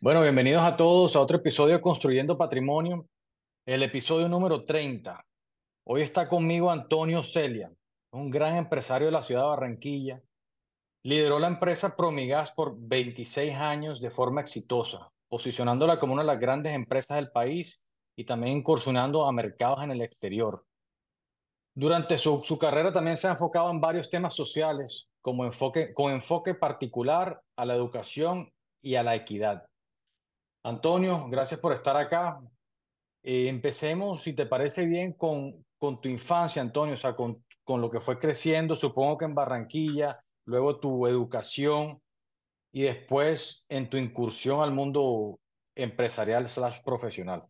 Bueno, bienvenidos a todos a otro episodio Construyendo Patrimonio, el episodio número 30. Hoy está conmigo Antonio Celia, un gran empresario de la ciudad de Barranquilla. Lideró la empresa Promigas por 26 años de forma exitosa, posicionándola como una de las grandes empresas del país y también incursionando a mercados en el exterior. Durante su, su carrera también se ha enfocado en varios temas sociales, como enfoque, con enfoque particular a la educación y a la equidad. Antonio, gracias por estar acá. Eh, empecemos, si te parece bien, con, tu infancia, Antonio, o sea, con, lo que fue creciendo, supongo que en Barranquilla, luego tu educación y después en tu incursión al mundo empresarial slash profesional.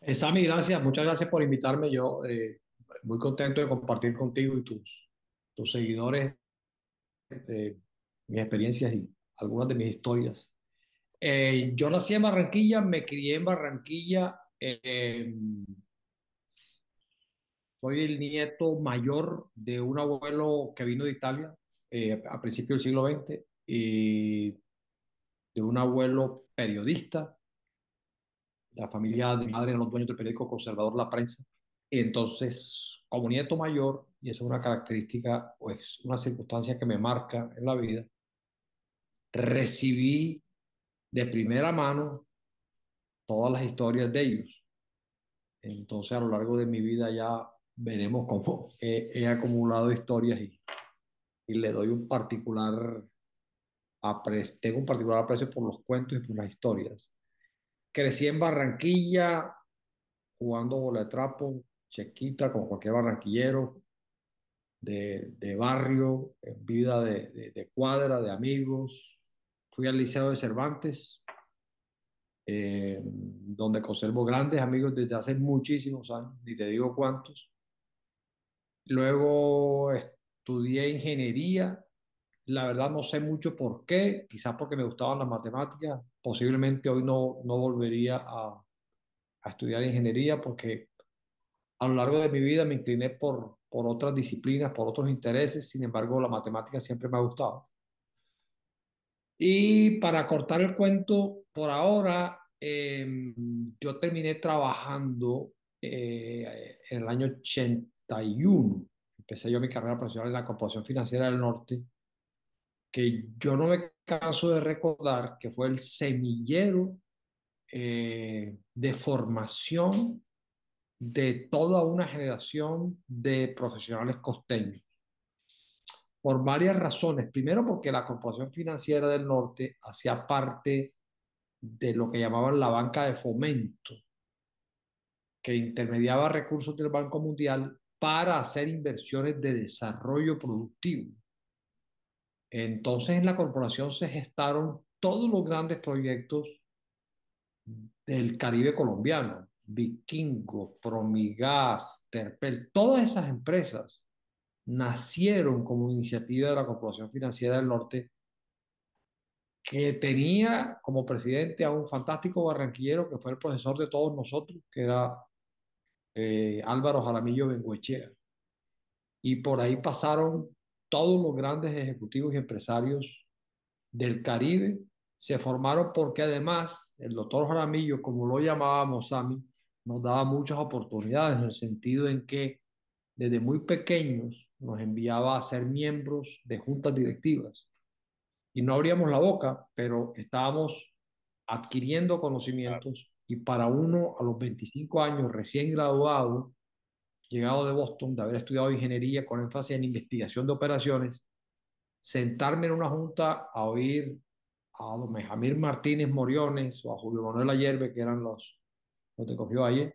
Eh, Sammy, gracias, muchas gracias por invitarme. Yo eh, muy contento de compartir contigo y tus, tus seguidores eh, mis experiencias y algunas de mis historias. Eh, yo nací en Barranquilla, me crié en Barranquilla. eh, soy el nieto mayor de un abuelo que vino de Italia eh, a principios del siglo XX y de un abuelo periodista. La familia de mi madre eran los dueños del periódico conservador La Prensa. Entonces, como nieto mayor, y esa es una característica, pues una circunstancia que me marca en la vida, recibí de primera mano todas las historias de ellos. Entonces, a lo largo de mi vida ya veremos cómo he, acumulado historias y, y, le doy un particular aprecio, tengo un particular aprecio por los cuentos y por las historias. Crecí en Barranquilla jugando bola de trapo, chequita, como cualquier barranquillero, de, de barrio, en vida de, de, cuadra, de amigos. Fui al Liceo de Cervantes, eh, donde conservo grandes amigos desde hace muchísimos años, ni te digo cuántos. Luego estudié ingeniería. La verdad no sé mucho por qué, quizás porque me gustaban las matemáticas. Posiblemente hoy no, no volvería a, estudiar ingeniería porque a lo largo de mi vida me incliné por, por otras disciplinas, por otros intereses. Sin embargo, la matemática siempre me ha gustado. Y para cortar el cuento, por ahora eh, yo terminé trabajando eh, en el año 81. Empecé yo mi carrera profesional en la Corporación Financiera del Norte, que yo no me canso de recordar que fue el semillero eh, de formación de toda una generación de profesionales costeños por varias razones. Primero, porque la Corporación Financiera del Norte hacía parte de lo que llamaban la banca de fomento, que intermediaba recursos del Banco Mundial para hacer inversiones de desarrollo productivo. Entonces, en la corporación se gestaron todos los grandes proyectos del Caribe colombiano, Vikingo, Promigas, Terpel, todas esas empresas nacieron como iniciativa de la Corporación Financiera del Norte, que tenía como presidente a un fantástico barranquillero que fue el profesor de todos nosotros, que era eh, Álvaro Jaramillo Benguechea. Y por ahí pasaron todos los grandes ejecutivos y empresarios del Caribe, se formaron porque además el doctor Jaramillo, como lo llamábamos a mí, nos daba muchas oportunidades en el sentido en que desde muy pequeños nos enviaba a ser miembros de juntas directivas. Y no abríamos la boca, pero estábamos adquiriendo conocimientos y para uno a los 25 años recién graduado, llegado de Boston, de haber estudiado ingeniería con énfasis en investigación de operaciones, sentarme en una junta a oír a don Benjamín Martínez Moriones o a Julio Manuel Ayerbe, que eran los, los de Cofió ayer,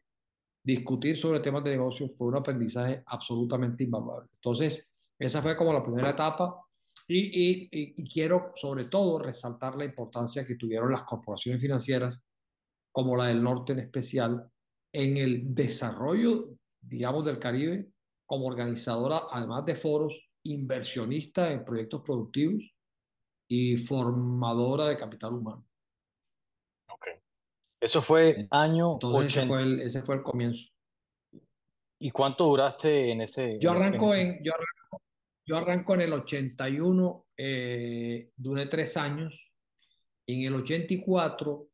discutir sobre temas de negocio fue un aprendizaje absolutamente invaluable. Entonces, esa fue como la primera etapa y, quiero sobre todo resaltar la importancia que tuvieron las corporaciones financieras, como la del norte en especial, en el desarrollo, digamos, del Caribe como organizadora, además de foros, inversionista en proyectos productivos y formadora de capital humano. Eso fue año Entonces 80. Ese fue, el, ese fue el comienzo. ¿Y cuánto duraste en ese? Yo arranco en, yo arranco, yo arranco en el 81, eh, duré tres años Y en el 84,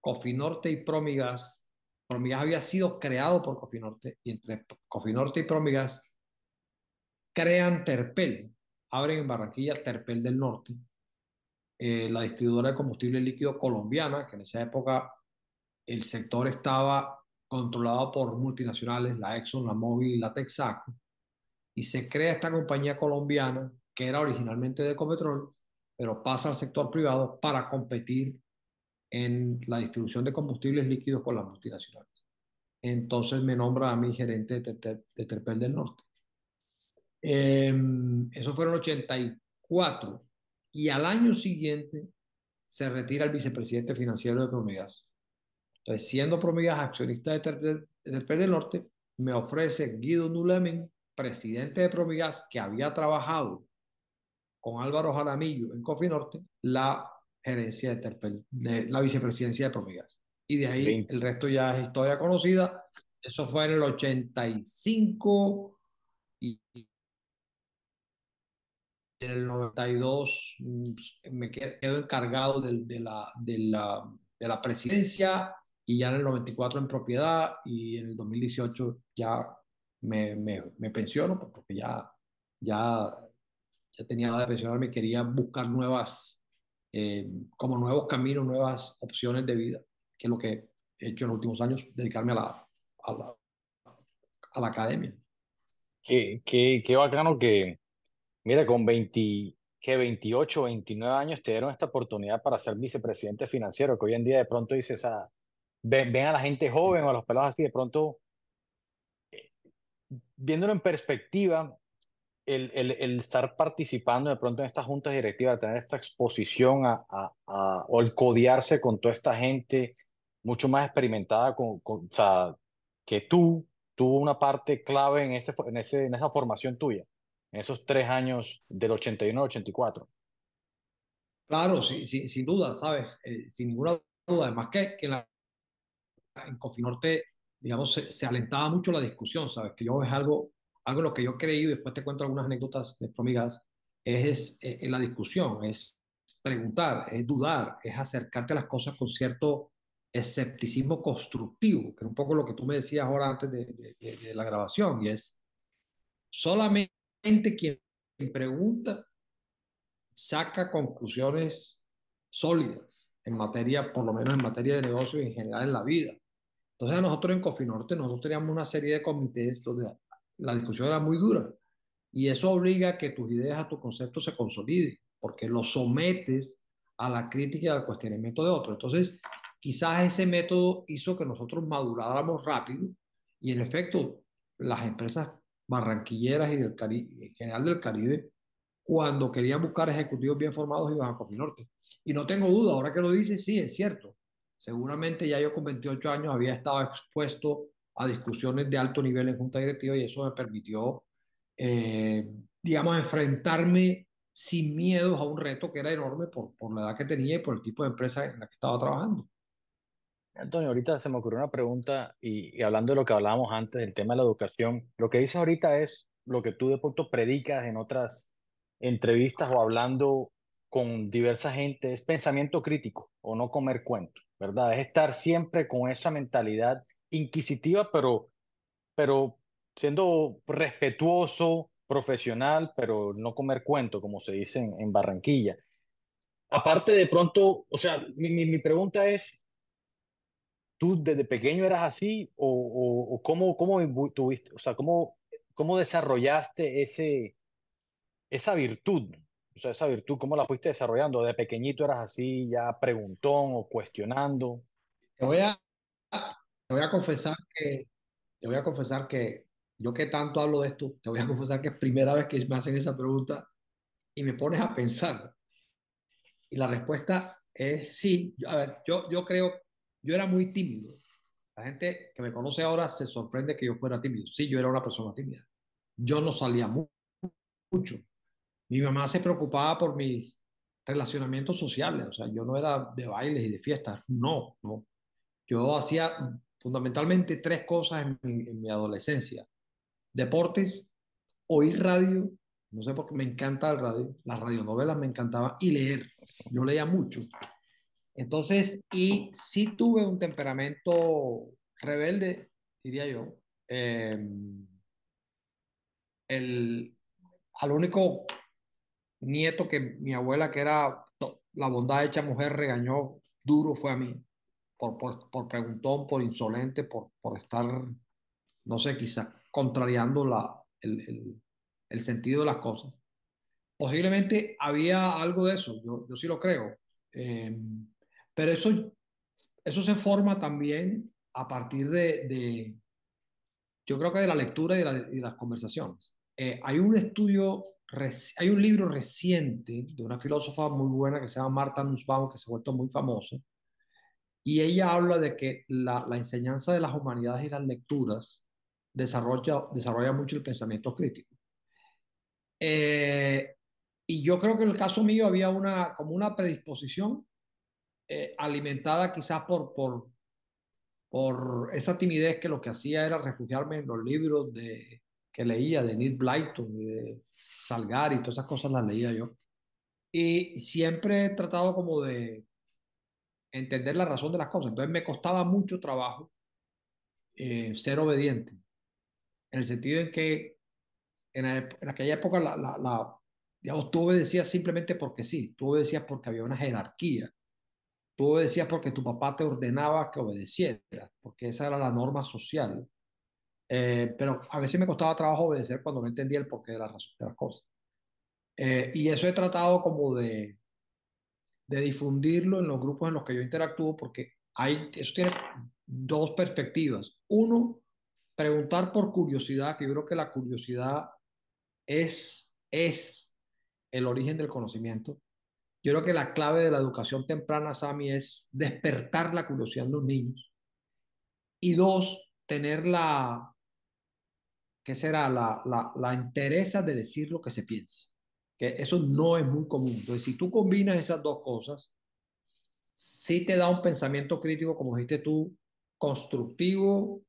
Cofinorte y Promigas, Promigas había sido creado por Cofinorte, y entre Cofinorte y Promigas crean Terpel, abren en Barranquilla Terpel del Norte, eh, la distribuidora de combustible líquido colombiana, que en esa época el sector estaba controlado por multinacionales, la Exxon, la Mobil y la Texaco, y se crea esta compañía colombiana que era originalmente de Ecopetrol, pero pasa al sector privado para competir en la distribución de combustibles líquidos con las multinacionales. Entonces me nombra a mí gerente de, Terpel del Norte. Em, eso fue en el 84 y al año siguiente se retira el vicepresidente financiero de Promigas. Entonces, siendo Promigas accionista de Terpel, del Norte, me ofrece Guido Nulemen, presidente de Promigas, que había trabajado con Álvaro Jaramillo en Cofinorte, la gerencia de Terpel, de la vicepresidencia de Promigas. Y de ahí el resto ya es historia conocida. Eso fue en el 85 y en el 92 mm, me quedo encargado de, de, la, de, la, de la presidencia y ya en el 94 en propiedad y en el 2018 ya me, me, me pensiono porque ya, ya, ya tenía nada de pensionarme quería buscar nuevas, eh, como nuevos caminos, nuevas opciones de vida, que es lo que he hecho en los últimos años, dedicarme a la, a la, a la academia. Qué, qué, qué bacano que, Mira, con 20, que 28, 29 años te dieron esta oportunidad para ser vicepresidente financiero, que hoy en día de pronto dices, o sea, ven, a la gente joven o a los pelados así, de pronto, eh, viéndolo en perspectiva, el, el, el, estar participando de pronto en estas juntas directivas, tener esta exposición a, a, a, o el codearse con toda esta gente mucho más experimentada con, con, o sea, que tú, tuvo una parte clave en, ese, en, ese, en esa formación tuya en esos tres años del 81 al 84. Claro, sí, sí, sin duda, ¿sabes? Eh, sin ninguna duda. Además que, que en, la, en Cofinorte, digamos, se, se, alentaba mucho la discusión, ¿sabes? Que yo es algo, algo en lo que yo creí, y después te cuento algunas anécdotas de promigas, es, es, es en la discusión, es preguntar, es dudar, es acercarte a las cosas con cierto escepticismo constructivo, que es un poco lo que tú me decías ahora antes de, de, de, de la grabación, y es solamente quien pregunta saca conclusiones sólidas en materia, por lo menos en materia de negocio y en general en la vida. Entonces nosotros en Cofinorte, nosotros teníamos una serie de comités donde la discusión era muy dura y eso obliga a que tus ideas, a tu concepto se consoliden, porque lo sometes a la crítica y al cuestionamiento de otros. Entonces, quizás ese método hizo que nosotros maduráramos rápido y en efecto las empresas barranquilleras y del Caribe, en general del Caribe, cuando querían buscar ejecutivos bien formados iban a Cofinorte. Y no tengo duda, ahora que lo dices, sí, es cierto. Seguramente ya yo con 28 años había estado expuesto a discusiones de alto nivel en junta directiva y eso me permitió, eh, digamos, enfrentarme sin miedos a un reto que era enorme por, por la edad que tenía y por el tipo de empresa en la que estaba trabajando. Antonio, ahorita se me ocurrió una pregunta y, y, hablando de lo que hablábamos antes del tema de la educación, lo que dices ahorita es lo que tú de pronto predicas en otras entrevistas o hablando con diversa gente, es pensamiento crítico o no comer cuento, ¿verdad? Es estar siempre con esa mentalidad inquisitiva, pero, pero siendo respetuoso, profesional, pero no comer cuento, como se dice en, Barranquilla. Aparte de pronto, o sea, mi, mi, mi pregunta es, ¿Tú desde pequeño eras así o, o, o cómo, cómo tuviste, o sea, cómo, cómo desarrollaste ese, esa virtud? O sea, esa virtud, ¿cómo la fuiste desarrollando? ¿De pequeñito eras así, ya preguntón o cuestionando? Te voy a, te voy a confesar que, te voy a confesar que yo que tanto hablo de esto, te voy a confesar que es primera vez que me hacen esa pregunta y me pones a pensar. Y la respuesta es sí. A ver, yo, yo creo yo era muy tímido. La gente que me conoce ahora se sorprende que yo fuera tímido. Sí, yo era una persona tímida. Yo no salía mu mucho. Mi mamá se preocupaba por mis relacionamientos sociales. O sea, yo no era de bailes y de fiestas. No, no. Yo hacía fundamentalmente tres cosas en mi, en mi adolescencia. Deportes, oír radio, no sé por qué me encanta el radio, las radionovelas me encantaban y leer. Yo leía mucho. Entonces, y sí tuve un temperamento rebelde, diría yo. Eh, el, al único nieto que mi abuela, que era la bondad hecha mujer, regañó duro fue a mí, por, por, por preguntón, por insolente, por, por estar, no sé, quizá contrariando la, el, el, sentido de las cosas. Posiblemente había algo de eso, yo, yo sí lo creo. Eh, pero eso, eso se forma también a partir de, de yo creo que de la lectura y de las conversaciones. Eh, hay un estudio, hay un libro reciente de una filósofa muy buena que se llama Marta Nussbaum, que se ha vuelto muy famosa, y ella habla de que la, la enseñanza de las humanidades y las lecturas desarrolla, desarrolla mucho el pensamiento crítico. Eh, y yo creo que en el caso mío había una, como una predisposición eh, alimentada quizás por, por, por esa timidez que lo que hacía era refugiarme en los libros de, que leía de Neil Blyton y de Salgari y todas esas cosas las leía yo. Y siempre he tratado como de entender la razón de las cosas. Entonces me costaba mucho trabajo eh, ser obediente, en el sentido en que en, en aquella época la, la, la, digamos, tú obedecías simplemente porque sí, tú obedecías porque había una jerarquía Tú obedecías porque tu papá te ordenaba que obedecieras, porque esa era la norma social. Eh, pero a veces me costaba trabajo obedecer cuando no entendía el porqué de, la razón, de las cosas. Eh, y eso he tratado como de, de difundirlo en los grupos en los que yo interactúo, porque hay, eso tiene dos perspectivas. Uno, preguntar por curiosidad, que yo creo que la curiosidad es, es el origen del conocimiento. Yo creo que la clave de la educación temprana, Sami, es despertar la curiosidad en los niños. Y dos, tener la, ¿qué será? La, la, la interesa de decir lo que se piensa. Que eso no es muy común. Entonces, si tú combinas esas dos cosas, sí te da un pensamiento crítico, como dijiste tú, constructivo,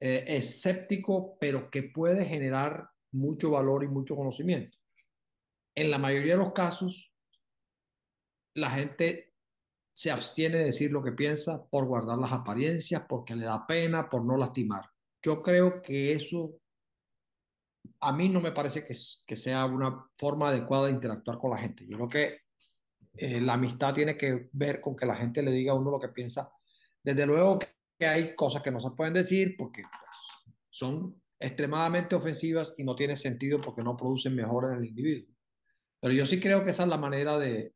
eh, escéptico, pero que puede generar mucho valor y mucho conocimiento. En la mayoría de los casos, la gente se abstiene de decir lo que piensa por guardar las apariencias, porque le da pena, por no lastimar. Yo creo que eso a mí no me parece que, que sea una forma adecuada de interactuar con la gente. Yo creo que eh, la amistad tiene que ver con que la gente le diga a uno lo que piensa. Desde luego que hay cosas que no se pueden decir porque pues, son extremadamente ofensivas y no tiene sentido porque no producen mejor en el individuo. Pero yo sí creo que esa es la manera de,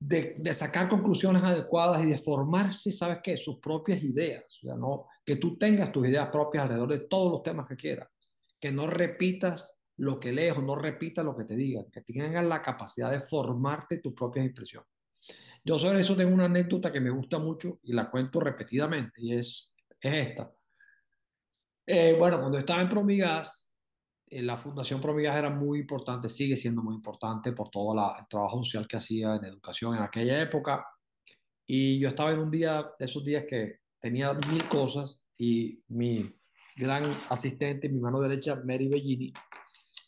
de, sacar conclusiones adecuadas y de formarse, ¿sabes qué? Sus propias ideas. O sea, no, que tú tengas tus ideas propias alrededor de todos los temas que quieras. Que no repitas lo que lees o no repitas lo que te digan. Que tengas la capacidad de formarte tus propias impresiones. Yo sobre eso tengo una anécdota que me gusta mucho y la cuento repetidamente y es, es esta. Eh, bueno, cuando estaba en Promigas, la Fundación Promigas era muy importante, sigue siendo muy importante por todo el trabajo social que hacía en educación en aquella época. Y yo estaba en un día de esos días que tenía mil cosas y mi gran asistente, mi mano derecha, Mary Bellini,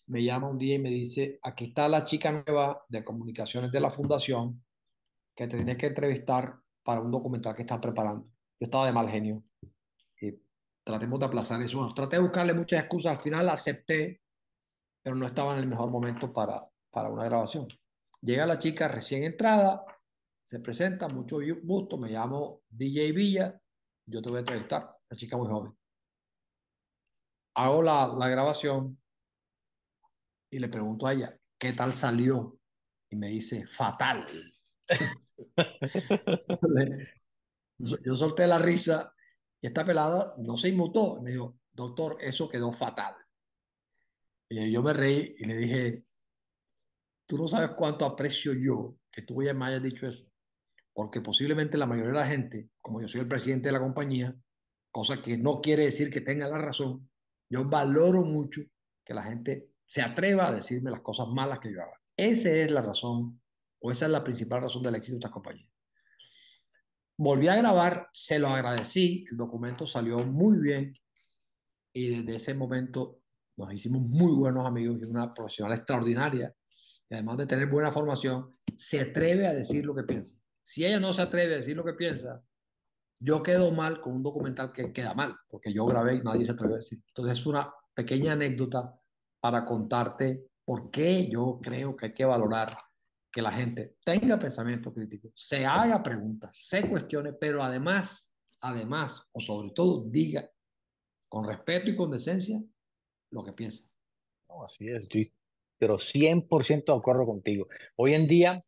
me llama un día y me dice, aquí está la chica nueva de comunicaciones de la fundación que te tienes que entrevistar para un documental que estás preparando. Yo estaba de mal genio tratemos de aplazar eso. Bueno, traté de buscarle muchas excusas, al final acepté, pero no estaba en el mejor momento para, para una grabación. Llega la chica recién entrada, se presenta, mucho gusto, me llamo DJ Villa, yo te voy a entrevistar, la chica muy joven. Hago la, la grabación y le pregunto a ella, ¿qué tal salió? Y me dice, fatal. yo solté la risa y esta pelada no se inmutó. Me dijo, doctor, eso quedó fatal. Y yo me reí y le dije, tú no sabes cuánto aprecio yo que tú ya me hayas dicho eso. Porque posiblemente la mayoría de la gente, como yo soy el presidente de la compañía, cosa que no quiere decir que tenga la razón, yo valoro mucho que la gente se atreva a decirme las cosas malas que yo haga. Esa es la razón, o esa es la principal razón del éxito de esta compañía. Volví a grabar, se lo agradecí, el documento salió muy bien y desde ese momento nos hicimos muy buenos amigos y una profesional extraordinaria y además de tener buena formación, se atreve a decir lo que piensa. Si ella no se atreve a decir lo que piensa, yo quedo mal con un documental que queda mal, porque yo grabé y nadie se atrevió a decir. Entonces es una pequeña anécdota para contarte por qué yo creo que hay que valorar que la gente tenga pensamiento crítico, se haga preguntas, se cuestione, pero además, además, o sobre todo, diga con respeto y con decencia lo que piensa. No, así es, pero 100% de acuerdo contigo. Hoy en día,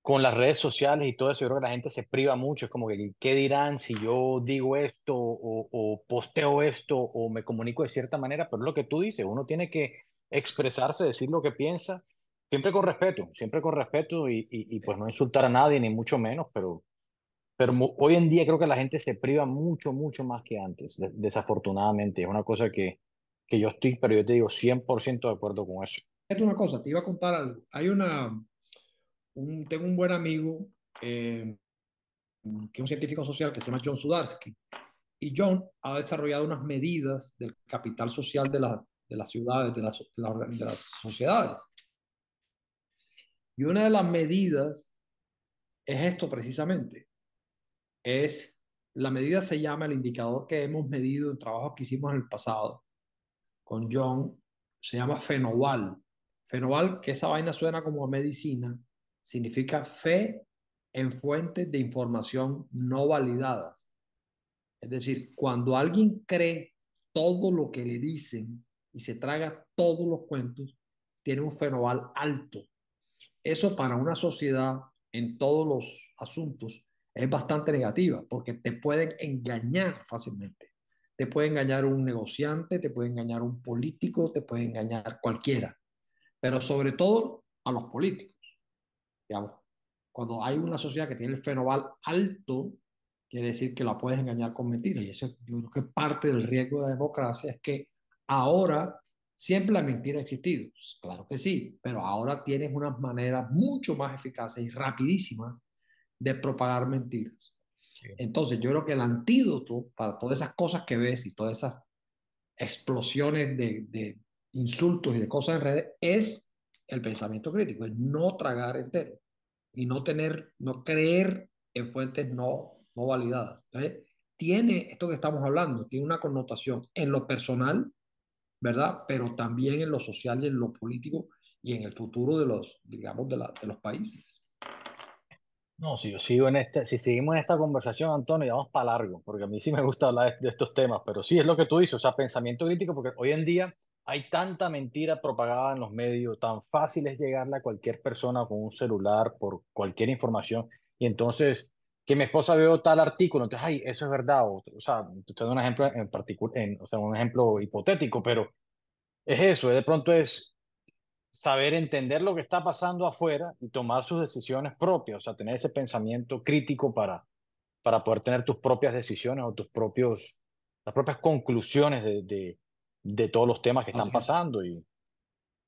con las redes sociales y todo eso, yo creo que la gente se priva mucho. Es como que, ¿qué dirán si yo digo esto o, o posteo esto o me comunico de cierta manera? Pero lo que tú dices, uno tiene que expresarse, decir lo que piensa, siempre con respeto, siempre con respeto y, pues no insultar a nadie, ni mucho menos, pero, pero hoy en día creo que la gente se priva mucho, mucho más que antes, desafortunadamente. Es una cosa que, que yo estoy, pero yo te digo 100% de acuerdo con eso. Es una cosa, te iba a contar algo. Hay una, un, tengo un buen amigo eh, que es un científico social que se llama John Sudarsky. Y John ha desarrollado unas medidas del capital social de, la, de las ciudades, de las, de, la, de las sociedades. Y una de las medidas es esto precisamente. Es, la medida se llama el indicador que hemos medido en trabajos que hicimos en el pasado con John, se llama Fenoval. Fenoval, que esa vaina suena como medicina, significa fe en fuentes de información no validadas. Es decir, cuando alguien cree todo lo que le dicen y se traga todos los cuentos, tiene un fenoval alto. Eso para una sociedad en todos los asuntos es bastante negativa porque te pueden engañar fácilmente. Te puede engañar un negociante, te puede engañar un político, te puede engañar cualquiera, pero sobre todo a los políticos. Digamos, cuando hay una sociedad que tiene el fenoval alto, quiere decir que la puedes engañar con mentiras. Y eso yo creo que parte del riesgo de la democracia es que ahora siempre la mentira ha existido. Claro que sí, pero ahora tienes unas maneras mucho más eficaces y rapidísimas de propagar mentiras. Sí. Entonces, yo creo que el antídoto para todas esas cosas que ves y todas esas explosiones de, de insultos y de cosas en redes es el pensamiento crítico, es no tragar entero y no tener, no creer en fuentes no, no validadas. Entonces, tiene esto que estamos hablando, tiene una connotación en lo personal, ¿verdad? Pero también en lo social y en lo político y en el futuro de los, digamos, de, la, de los países. No, si yo sigo en este, si seguimos en esta conversación, Antonio, vamos para largo, porque a mí sí me gusta hablar de, de, estos temas, pero sí es lo que tú dices, o sea, pensamiento crítico, porque hoy en día hay tanta mentira propagada en los medios, tan fácil es llegarle a cualquier persona con un celular por cualquier información, y entonces que mi esposa veo tal artículo, entonces, ay, eso es verdad, o, o sea, te doy un ejemplo en particular, o sea, un ejemplo hipotético, pero es eso, de pronto es saber entender lo que está pasando afuera y tomar sus decisiones propias, o sea, tener ese pensamiento crítico para, para poder tener tus propias decisiones o tus propios, las propias conclusiones de, de, de todos los temas que están Así pasando. Y...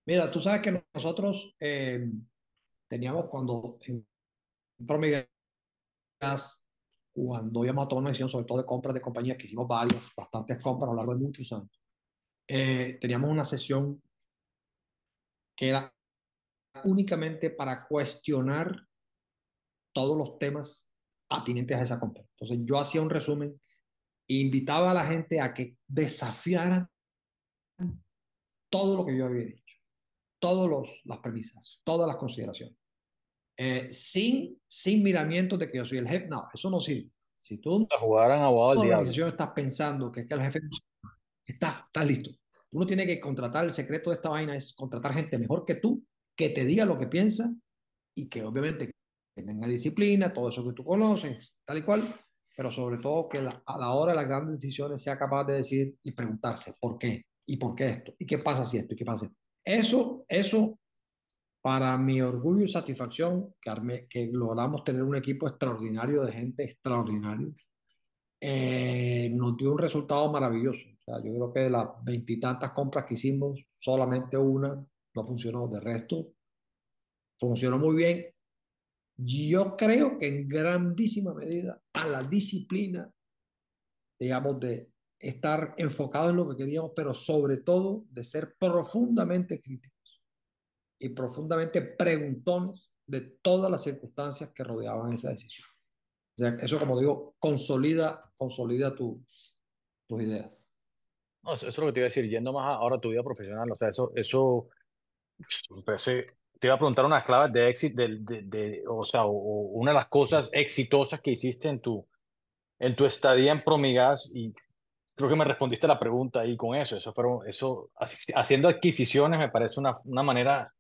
Mira, tú sabes que nosotros eh, teníamos cuando entró Miguel cuando íbamos a tomar una decisión, sobre todo de compras de compañías, que hicimos varias, bastantes compras a lo largo de muchos años, eh, teníamos una sesión que era únicamente para cuestionar todos los temas atinentes a esa compra. Entonces yo hacía un resumen e invitaba a la gente a que desafiaran todo lo que yo había dicho, todas las premisas, todas las consideraciones, eh, sin, sin miramientos de que yo soy el jefe. No, eso no sirve. Si tú jugaran abogado la organización estás pensando que es que el jefe está, está listo. Tú no tienes que contratar, el secreto de esta vaina es contratar gente mejor que tú, que te diga lo que piensa y que obviamente tenga disciplina, todo eso que tú conoces, tal y cual, pero sobre todo que la, a la hora de las grandes decisiones sea capaz de decir y preguntarse por qué, y por qué esto, y qué pasa si esto, y qué pasa. Eso, eso, para mi orgullo y satisfacción, que, arme, que logramos tener un equipo extraordinario de gente extraordinaria, eh, nos dio un resultado maravilloso. O sea, yo creo que de las veintitantas compras que hicimos, solamente una no funcionó. De resto, funcionó muy bien. Yo creo que en grandísima medida a la disciplina, digamos, de estar enfocado en lo que queríamos, pero sobre todo de ser profundamente críticos. Y profundamente preguntones de todas las circunstancias que rodeaban esa decisión. O sea, eso, como digo, consolida, consolida tu, tus ideas. No, eso es lo que te iba a decir, yendo más ahora a tu vida profesional, o sea, eso, eso, te iba a preguntar unas claves de éxito, de, de, de, o sea, o, una de las cosas exitosas que hiciste en tu, en tu estadía en Promigas y creo que me respondiste la pregunta ahí con eso, eso fueron, eso, haciendo adquisiciones me parece una, una manera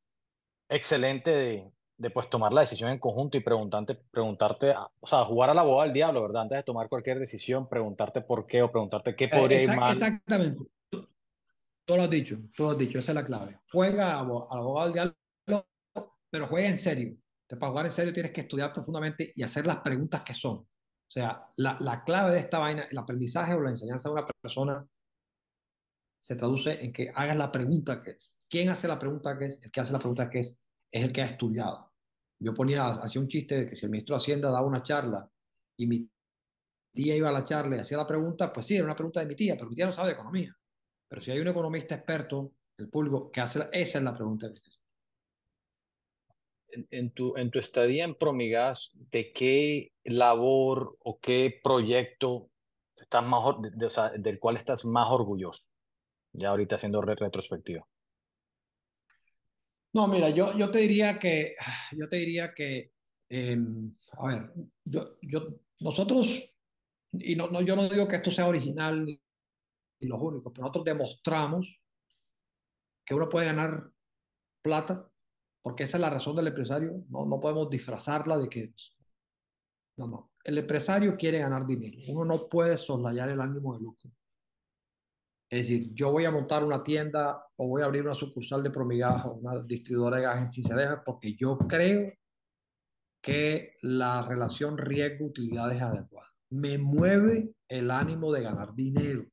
excelente de, de pues tomar la decisión en conjunto y preguntarte, preguntarte, o sea, jugar al abogado del diablo, ¿verdad? Antes de tomar cualquier decisión, preguntarte por qué o preguntarte qué podría ir mal. Exactamente. Tú, lo has dicho, tú lo has dicho, esa es la clave. Juega al abogado del diablo, pero juega en serio. Para jugar en serio tienes que estudiar profundamente y hacer las preguntas que son. O sea, la, la clave de esta vaina, el aprendizaje o la enseñanza de una persona se traduce en que hagas la pregunta que es. ¿Quién hace la pregunta que es? El que hace la pregunta que es es el que ha estudiado. Yo ponía, hacía un chiste de que si el ministro de Hacienda daba una charla y mi tía iba a la charla y hacía la pregunta, pues sí, era una pregunta de mi tía, pero mi tía no sabe de economía. Pero si hay un economista experto, el público, que hace, esa es la pregunta que en, en, tu, en tu estadía en Promigas, ¿de qué labor o qué proyecto estás más, de, o sea, del cual estás más orgulloso? Ya ahorita haciendo retrospectiva. No, mira, yo, yo te diría que, yo te diría que, em, a ver, yo, yo, nosotros, y no, no, yo no digo que esto sea original ni, los únicos, pero nosotros demostramos que uno puede ganar plata, porque esa es la razón del empresario, no, no podemos disfrazarla de que, no, no, el empresario quiere ganar dinero, uno no puede soslayar el ánimo de lucro. Es decir, yo voy a montar una tienda o voy a abrir una sucursal de Promigas o una distribuidora de gas en Cinceleja porque yo creo que la relación riesgo-utilidad es adecuada. Me mueve el ánimo de ganar dinero.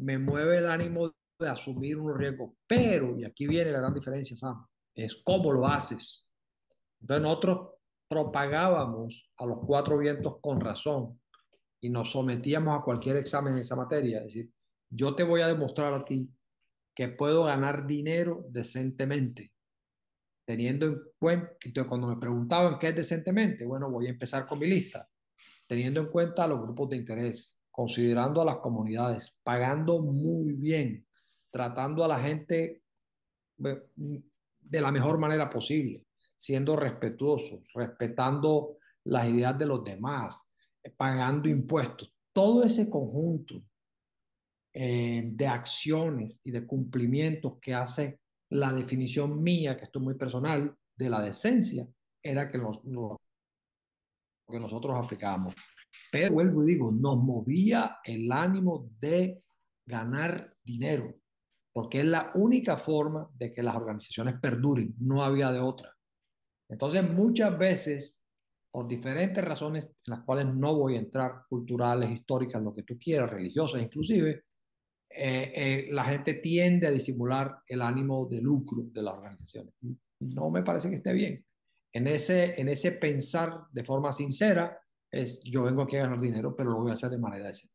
Me mueve el ánimo de asumir un riesgo. Pero, y aquí viene la gran diferencia, Sam, es cómo lo haces. Entonces nosotros propagábamos a los cuatro vientos con razón y nos sometíamos a cualquier examen en esa materia. Es decir, yo te voy a demostrar a ti que puedo ganar dinero decentemente, teniendo en cuenta, cuando me preguntaban qué es decentemente, bueno, voy a empezar con mi lista, teniendo en cuenta los grupos de interés, considerando a las comunidades, pagando muy bien, tratando a la gente de la mejor manera posible, siendo respetuosos, respetando las ideas de los demás, pagando impuestos. Todo ese conjunto eh, de acciones y de cumplimientos que hace la definición mía, que esto es muy personal, de la decencia, era que, lo que nosotros aplicábamos. Pero vuelvo y digo, nos movía el ánimo de ganar dinero, porque es la única forma de que las organizaciones perduren, no había de otra. Entonces, muchas veces por diferentes razones en las cuales no voy a entrar, culturales, históricas, lo que tú quieras, religiosas inclusive, eh, eh, la gente tiende a disimular el ánimo de lucro de las organizaciones. No me parece que esté bien. En ese, en ese pensar de forma sincera, es yo vengo aquí a ganar dinero, pero lo voy a hacer de manera decente.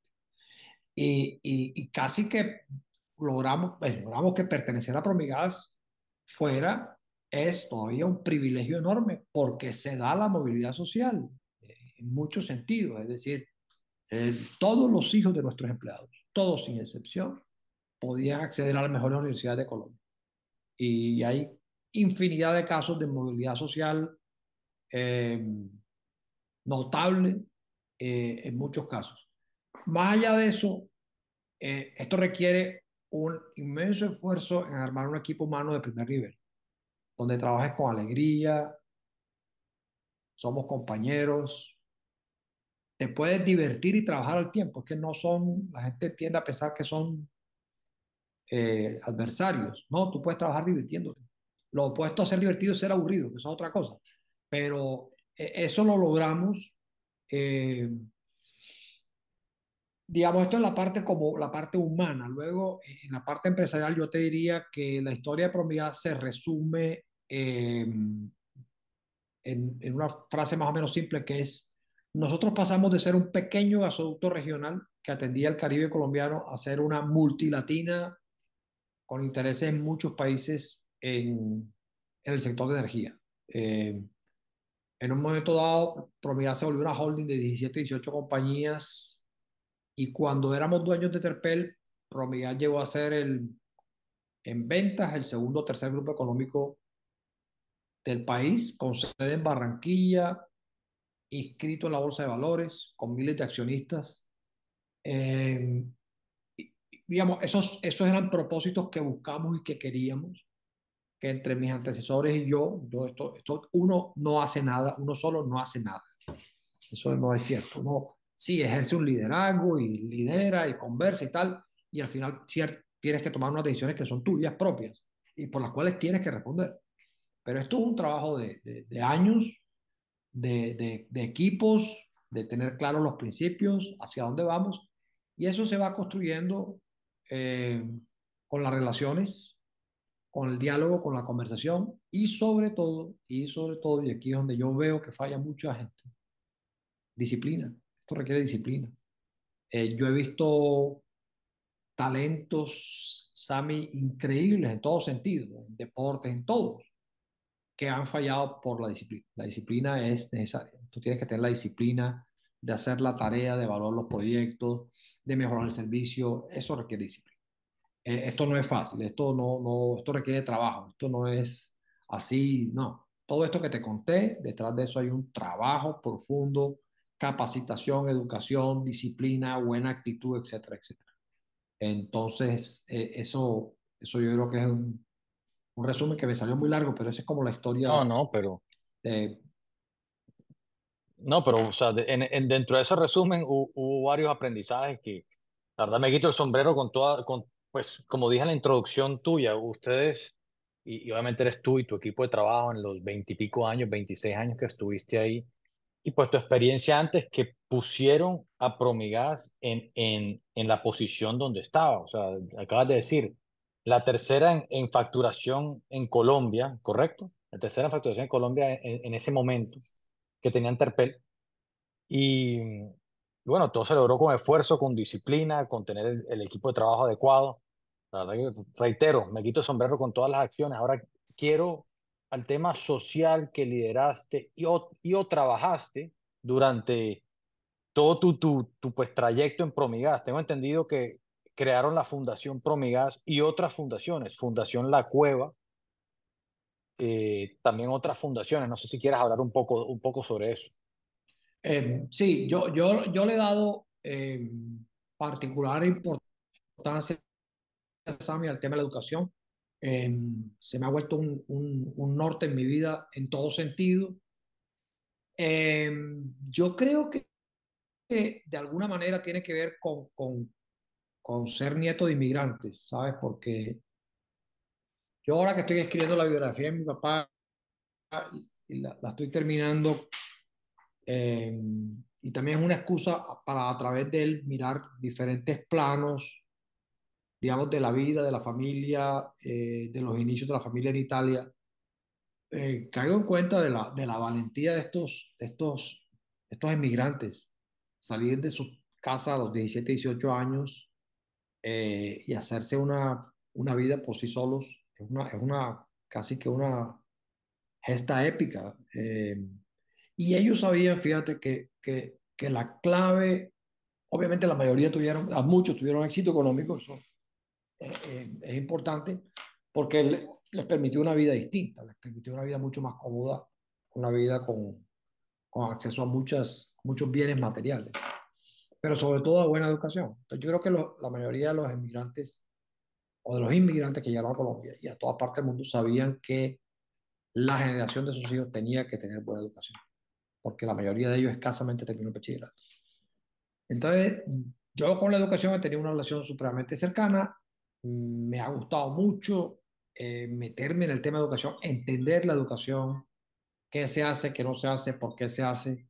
Y, y, y casi que logramos, pues, logramos que pertenecer a Promigas fuera es todavía un privilegio enorme porque se da la movilidad social eh, en muchos sentidos. Es decir, eh, todos los hijos de nuestros empleados, todos sin excepción, podían acceder a la mejor universidad de Colombia. Y hay infinidad de casos de movilidad social eh, notable en muchos casos. Más allá de eso, esto requiere un inmenso esfuerzo en armar un equipo humano de primer nivel donde trabajes con alegría, somos compañeros, te puedes divertir y trabajar al tiempo, es que no son, la gente tiende a pensar que son eh, adversarios, no, tú puedes trabajar divirtiéndote. Lo opuesto a ser divertido es ser aburrido, que es otra cosa, pero eh, eso lo logramos. Eh, digamos, esto es la parte como la parte humana. Luego, en la parte empresarial, yo te diría que la historia de Promigas se resume en, en, una frase más o menos simple que es, nosotros pasamos de ser un pequeño gasoducto regional que atendía el Caribe colombiano a ser una multilatina con intereses en muchos países en, en el sector de energía. Eh, en un momento dado, Promigas se volvió una holding de 17, 18 compañías y cuando éramos dueños de Terpel, Promigas llegó a ser el, en ventas el segundo o tercer grupo económico del país, con sede en Barranquilla, inscrito en la Bolsa de Valores, con miles de accionistas. Eh, digamos, esos, esos eran propósitos que buscamos y que queríamos, que entre mis antecesores y yo, esto, esto, uno no hace nada, uno solo no hace nada. Eso no es cierto. Uno sí ejerce un liderazgo y lidera y conversa y tal, y al final tienes que tomar unas decisiones que son tuyas propias y por las cuales tienes que responder. Pero esto es un trabajo de, años, de, de, equipos, de tener claros los principios, hacia dónde vamos, y eso se va construyendo eh, con las relaciones, con el diálogo, con la conversación, y sobre todo, y sobre todo, y aquí es donde yo veo que falla mucha gente, disciplina. Esto requiere disciplina. Eh, yo he visto talentos, Sami, increíbles en todos sentidos, en deportes, en todos, que han fallado por la disciplina. La disciplina es necesaria. Tú tienes que tener la disciplina de hacer la tarea, de evaluar los proyectos, de mejorar el servicio. Eso requiere disciplina. Eh, esto no es fácil, esto, no, no, esto requiere trabajo, esto no es así, no. Todo esto que te conté, detrás de eso hay un trabajo profundo, capacitación, educación, disciplina, buena actitud, etcétera, etcétera. Entonces, eh, eso, eso yo creo que es un, un, resumen que me salió muy largo, pero esa es como la historia. No, no, pero. De... no, pero, o sea, de, en, en, dentro de ese resumen hubo, hubo, varios aprendizajes que, la verdad, me quito el sombrero con toda, con, pues, como dije en la introducción tuya, ustedes, y, y obviamente eres tú y tu equipo de trabajo en los veintipico años, 26 años que estuviste ahí, y pues tu experiencia antes que pusieron a Promigas en, en, en la posición donde estaba. O sea, acabas de decir, la tercera en, facturación en Colombia, ¿correcto? La tercera en facturación en Colombia en, ese momento que tenían Terpel. Y bueno, todo se logró con esfuerzo, con disciplina, con tener el, equipo de trabajo adecuado. La verdad que, reitero, me quito sombrero con todas las acciones. Ahora quiero al tema social que lideraste y o, y o trabajaste durante todo tu, tu, tu pues, trayecto en Promigas. Tengo entendido que crearon la Fundación Promigas y otras fundaciones, Fundación La Cueva, eh, también otras fundaciones. No sé si quieras hablar un poco, un poco sobre eso. Eh, sí, yo, yo, yo le he dado eh, particular importancia, al tema de la educación. Eh, se me ha vuelto un, norte en mi vida en todo sentido. Eh, yo creo que, de alguna manera tiene que ver con, ser nieto de inmigrantes, ¿sabes? Porque yo ahora que estoy escribiendo la biografía de mi papá, la, la estoy terminando, eh, y también es una excusa para a través de él mirar diferentes planos digamos, de la vida, de la familia, eh, de los inicios de la familia en Italia, eh, caigo en cuenta de la, de la valentía de estos, de estos, de estos emigrantes, salir de su casa a los 17, 18 años eh, y hacerse una, una vida por sí solos, es una, es una casi que una gesta épica. Eh, y ellos sabían, fíjate, que, que, que la clave, obviamente la mayoría tuvieron, a muchos tuvieron éxito económico, eso es importante porque les permitió una vida distinta, les permitió una vida mucho más cómoda, una vida con, con acceso a muchas, muchos bienes materiales, pero sobre todo a buena educación. Entonces yo creo que lo, la mayoría de los inmigrantes o de los inmigrantes que llegaron a Colombia y a toda parte del mundo sabían que la generación de sus hijos tenía que tener buena educación, porque la mayoría de ellos escasamente terminó el bachillerato. Entonces, yo con la educación he tenido una relación supremamente cercana me ha gustado mucho eh, meterme en el tema de educación, entender la educación, qué se hace, qué no se hace, por qué se hace,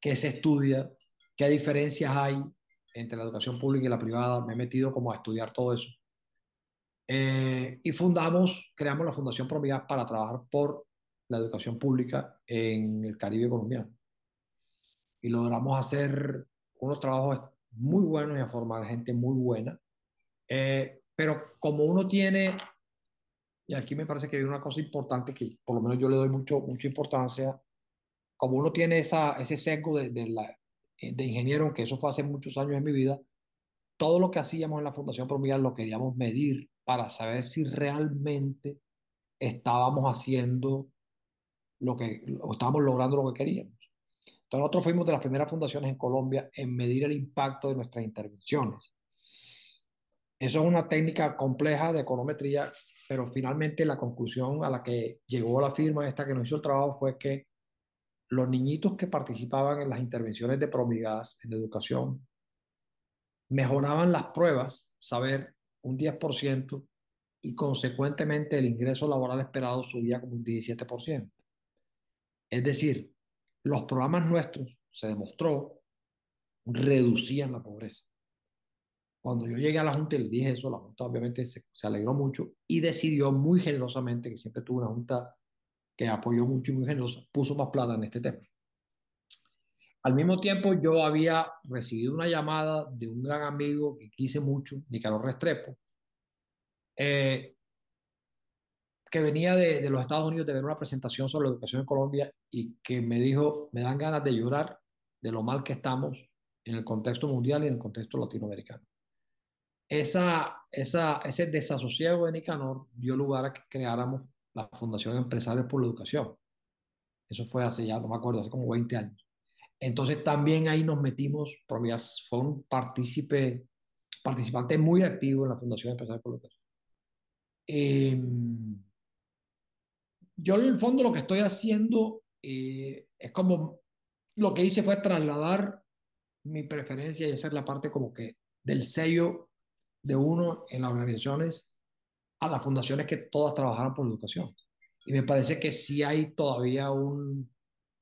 qué se estudia, qué diferencias hay entre la educación pública y la privada. Me he metido como a estudiar todo eso. Eh, y fundamos, creamos la Fundación Promigas para trabajar por la educación pública en el Caribe colombiano. Y logramos hacer unos trabajos muy buenos y a formar gente muy buena eh, pero como uno tiene Y aquí me parece que hay una cosa importante que por lo menos yo le doy mucho, mucha importancia. Como uno tiene esa, ese sesgo de, de, la, de ingeniero, que eso fue hace muchos años en mi vida, todo lo que hacíamos en la Fundación Promial lo queríamos medir para saber si realmente estábamos haciendo lo que, o estábamos logrando lo que queríamos. Entonces nosotros fuimos de las primeras fundaciones en Colombia en medir el impacto de nuestras intervenciones. Eso es una técnica compleja de econometría, pero finalmente la conclusión a la que llegó la firma esta que nos hizo el trabajo fue que los niñitos que participaban en las intervenciones de Promigas en educación mejoraban las pruebas, saber un 10%, y consecuentemente el ingreso laboral esperado subía como un 17%. Es decir, los programas nuestros, se demostró, reducían la pobreza. Cuando yo llegué a la Junta y le dije eso, la Junta obviamente se, alegró mucho y decidió muy generosamente, que siempre tuvo una Junta que apoyó mucho y muy generosa, puso más plata en este tema. Al mismo tiempo, yo había recibido una llamada de un gran amigo que quise mucho, Nicanor Restrepo, eh, que venía de, de, los Estados Unidos de ver una presentación sobre la educación en Colombia y que me dijo, me dan ganas de llorar de lo mal que estamos en el contexto mundial y en el contexto latinoamericano. Esa, esa, ese desasosiego de Nicanor dio lugar a que creáramos la Fundación Empresarios por la Educación. Eso fue hace ya, no me acuerdo, hace como 20 años. Entonces también ahí nos metimos, fue un partícipe, participante muy activo en la Fundación Empresarios por la Educación. Eh, yo en el fondo lo que estoy haciendo eh, es como, lo que hice fue trasladar mi preferencia y hacer la parte como que del sello de uno en las organizaciones a las fundaciones que todas trabajaran por educación. Y me parece que sí hay todavía un,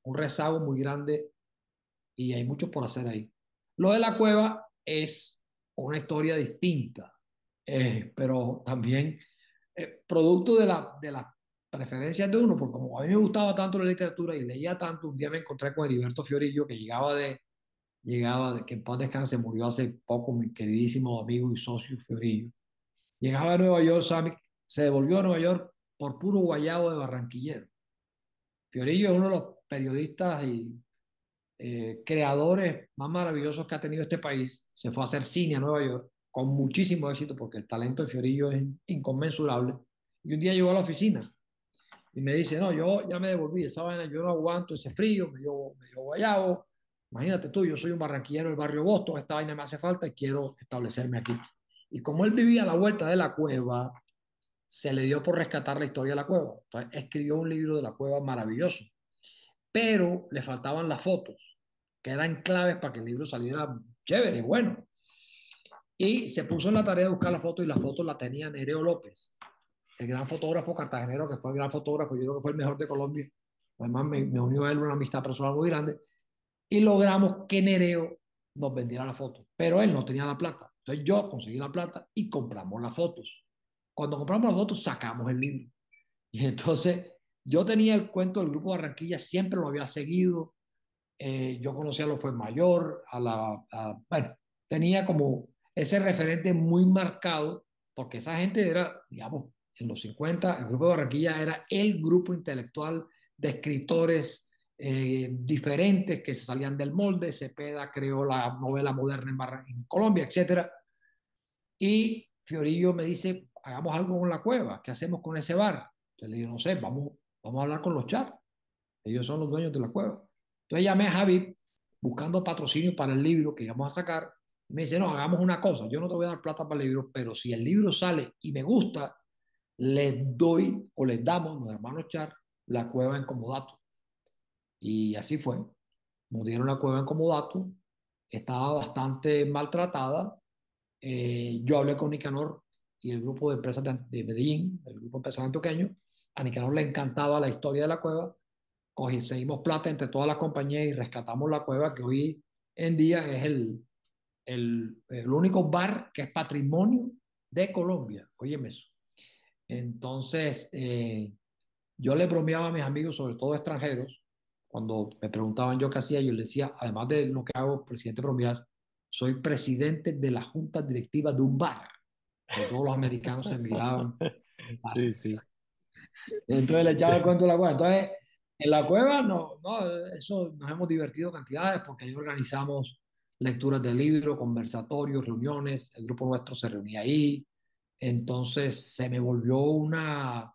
un rezago muy grande y hay mucho por hacer ahí. Lo de la cueva es una historia distinta, eh, pero también eh, producto de, la, de las preferencias de uno, porque como a mí me gustaba tanto la literatura y leía tanto, un día me encontré con Heriberto Fiorillo, que llegaba de, llegaba de, que en paz descanse, murió hace poco mi queridísimo amigo y socio Fiorillo. Llegaba a Nueva York, se devolvió a Nueva York por puro guayabo de barranquillero. Fiorillo es uno de los periodistas y eh, creadores más maravillosos que ha tenido este país. Se fue a hacer cine a Nueva York con muchísimo éxito porque el talento de Fiorillo es inconmensurable. Y un día llegó a la oficina y me dice, no, yo ya me devolví, esa vaina, yo no aguanto ese frío, me dio, me dio guayabo. Imagínate tú, yo soy un barranquillero del barrio Boston, esta vaina me hace falta y quiero establecerme aquí. Y como él vivía a la vuelta de la cueva, se le dio por rescatar la historia de la cueva. Entonces escribió un libro de la cueva maravilloso. Pero le faltaban las fotos, que eran claves para que el libro saliera chévere y bueno. Y se puso en la tarea de buscar la foto y la foto la tenía Nereo López, el gran fotógrafo cartagenero, que fue el gran fotógrafo, yo creo que fue el mejor de Colombia. Además, me, me unió a él una amistad personal muy grande. Y logramos que Nereo nos vendiera la foto. Pero él no tenía la plata. Entonces yo conseguí la plata y compramos las fotos. Cuando compramos las fotos, sacamos el libro. Y entonces yo tenía el cuento del Grupo Barranquilla, siempre lo había seguido. Eh, yo conocía a lo fue mayor, a la. A, bueno, tenía como ese referente muy marcado, porque esa gente era, digamos, en los 50, el Grupo de Barranquilla era el grupo intelectual de escritores eh, diferentes que se salían del molde. Cepeda creó la novela moderna en, en Colombia, etc. Y Fiorillo me dice, hagamos algo con la cueva, ¿qué hacemos con ese bar? Entonces le digo, no sé, vamos, vamos a hablar con los char. Ellos son los dueños de la cueva. Entonces llamé a Javi buscando patrocinio para el libro que íbamos a sacar me dice, no, hagamos una cosa, yo no te voy a dar plata para el libro, pero si el libro sale y me gusta, les doy o les damos, los hermanos Char, la cueva en comodato. Y así fue. Nos dieron la cueva en comodato, estaba bastante maltratada. Eh, yo hablé con Nicanor y el grupo de empresas de, de Medellín, el grupo empresarial antioqueño. A Nicanor le encantaba la historia de la cueva. Conseguimos plata entre todas las compañías y rescatamos la cueva que hoy en día es el, el, el, único bar que es patrimonio de Colombia. Óyeme eso. Entonces, eh, yo le bromeaba a mis amigos, sobre todo extranjeros, cuando me preguntaban yo qué hacía, yo les decía, además de lo que hago, presidente bromeas, soy presidente de la junta directiva de un bar. Que todos los americanos se miraban. Sí, sí. Entonces le echaba el cuento de la cueva. Entonces, en la cueva, no, no, eso nos hemos divertido cantidades porque ahí organizamos lecturas de libros, conversatorios, reuniones. El grupo nuestro se reunía ahí. Entonces se me volvió una,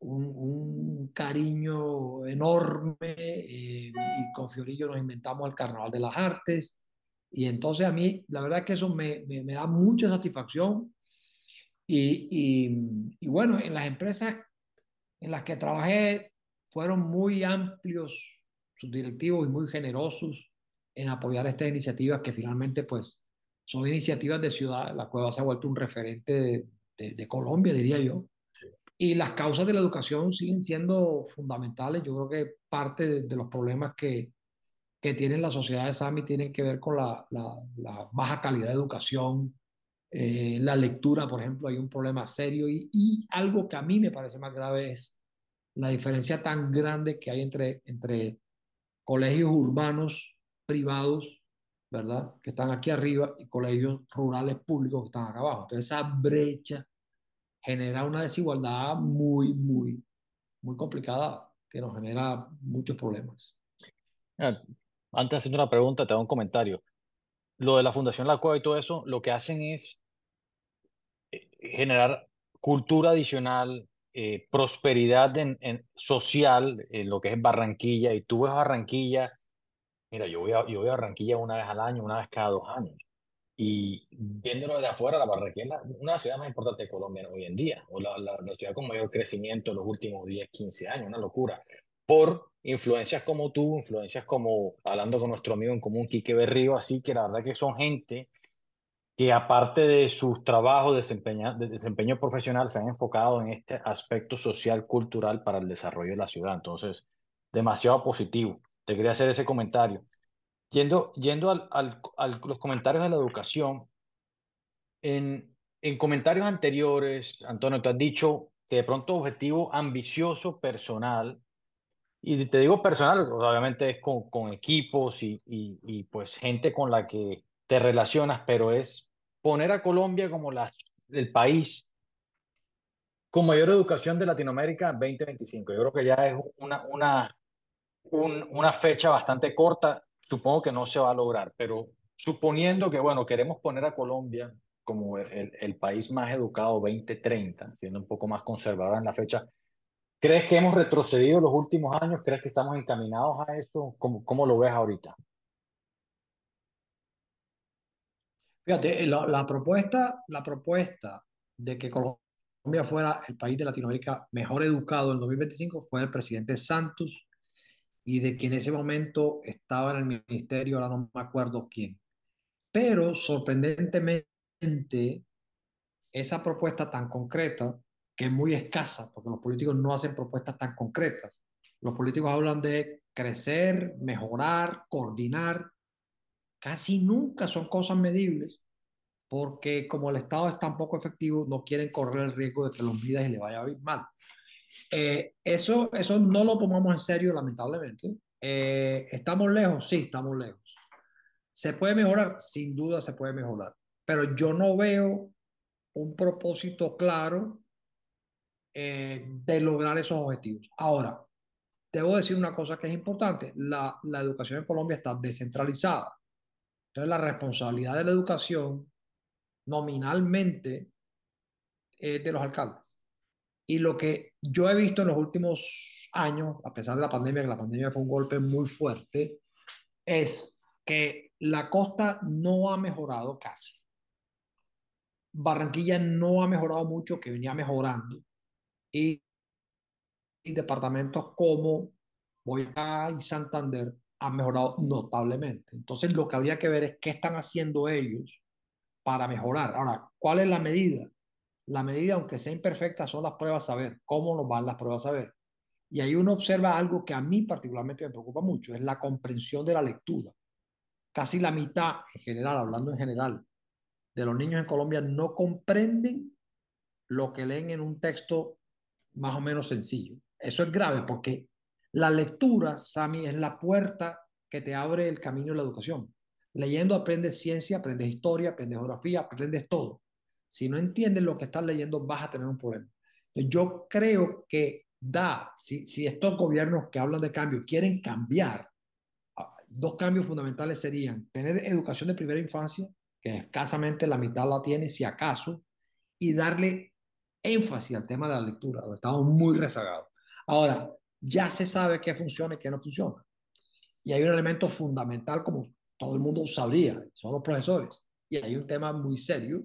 un, cariño enorme eh, y con Fiorillo nos inventamos el Carnaval de las Artes. Y entonces a mí, la verdad es que eso me, me, da mucha satisfacción. Y, y, bueno, en las empresas en las que trabajé fueron muy amplios sus directivos y muy generosos en apoyar estas iniciativas que finalmente pues son iniciativas de ciudad. La cueva se ha vuelto un referente de Colombia, diría yo. Y las causas de la educación siguen siendo fundamentales. Yo creo que parte de, los problemas que, que tienen las sociedades SAMI tienen que ver con la baja calidad de educación, eh, la lectura, por ejemplo, hay un problema serio y, y, algo que a mí me parece más grave es la diferencia tan grande que hay entre, entre colegios urbanos privados, ¿verdad? Que están aquí arriba y colegios rurales públicos que están acá abajo. Entonces esa brecha genera una desigualdad muy, muy, muy complicada que nos genera muchos problemas. Antes de hacer una pregunta, te hago un comentario. Lo de la Fundación La Cueva y todo eso, lo que hacen es eh, generar cultura adicional, eh, prosperidad en, en social, en lo que es Barranquilla, y tú ves Barranquilla, mira, yo voy, yo voy a Barranquilla una vez al año, una vez cada dos años, y viéndolo de afuera, la Barranquilla es una de las ciudades más importantes de Colombia hoy en día, o la, la, la ciudad con mayor crecimiento en los últimos 10, 15 años, una locura, por influencias como tú, influencias como, hablando con nuestro amigo en común, Quique Berrío, así que la verdad que son gente que aparte de sus trabajos de desempeño profesional se han enfocado en este aspecto social, cultural para el desarrollo de la ciudad. Entonces, demasiado positivo. Te quería hacer ese comentario. Yendo, yendo al, al, a los comentarios de la educación, en, en comentarios anteriores, Antonio, tú has dicho que de pronto objetivo ambicioso personal y te digo personal, obviamente es con, con equipos y, y, y, pues gente con la que te relacionas, pero es poner a Colombia como la, el país con mayor educación de Latinoamérica 2025. Yo creo que ya es una, una, un, una fecha bastante corta, supongo que no se va a lograr, pero suponiendo que, bueno, queremos poner a Colombia como el, país más educado 2030, siendo un poco más conservador en la fecha, ¿Crees que hemos retrocedido los últimos años? ¿Crees que estamos encaminados a eso? ¿Cómo, cómo lo ves ahorita? Fíjate, la, la, propuesta, la propuesta de que Colombia fuera el país de Latinoamérica mejor educado en 2025 fue el presidente Santos y de quien en ese momento estaba en el ministerio, ahora no me acuerdo quién. Pero sorprendentemente, esa propuesta tan concreta que es muy escasa, porque los políticos no hacen propuestas tan concretas. Los políticos hablan de crecer, mejorar, coordinar. Casi nunca son cosas medibles, porque como el Estado es tan poco efectivo, no quieren correr el riesgo de que los midas y le vaya mal. Eh, eso, eso no lo tomamos en serio, lamentablemente. Eh, ¿Estamos lejos? Sí, estamos lejos. ¿Se puede mejorar? Sin duda se puede mejorar. Pero yo no veo un propósito claro eh, de lograr esos objetivos. Ahora, debo decir una cosa que es importante, la, la educación en Colombia está descentralizada. Entonces, la responsabilidad de la educación nominalmente es de los alcaldes. Y lo que yo he visto en los últimos años, a pesar de la pandemia, que la pandemia fue un golpe muy fuerte, es que la costa no ha mejorado casi. Barranquilla no ha mejorado mucho, que venía mejorando y, y departamentos como Boyacá y Santander han mejorado notablemente. Entonces, lo que habría que ver es qué están haciendo ellos para mejorar. Ahora, ¿cuál es la medida? La medida, aunque sea imperfecta, son las pruebas a ver. ¿Cómo nos van las pruebas a ver? Y ahí uno observa algo que a mí particularmente me preocupa mucho, es la comprensión de la lectura. Casi la mitad, en general, hablando en general, de los niños en Colombia no comprenden lo que leen en un texto más o menos sencillo. Eso es grave porque la lectura, Sami, es la puerta que te abre el camino de la educación. Leyendo aprendes ciencia, aprendes historia, aprendes geografía, aprendes todo. Si no entiendes lo que estás leyendo, vas a tener un problema. Yo creo que da, si, si estos gobiernos que hablan de cambio quieren cambiar, ah, dos cambios fundamentales serían tener educación de primera infancia, que escasamente la mitad la tiene, si acaso, y darle énfasis al tema de la lectura, estamos muy rezagados. Ahora, ya se sabe qué funciona y qué no funciona. Y hay un elemento fundamental, como todo el mundo sabría, son los profesores. Y hay un tema muy serio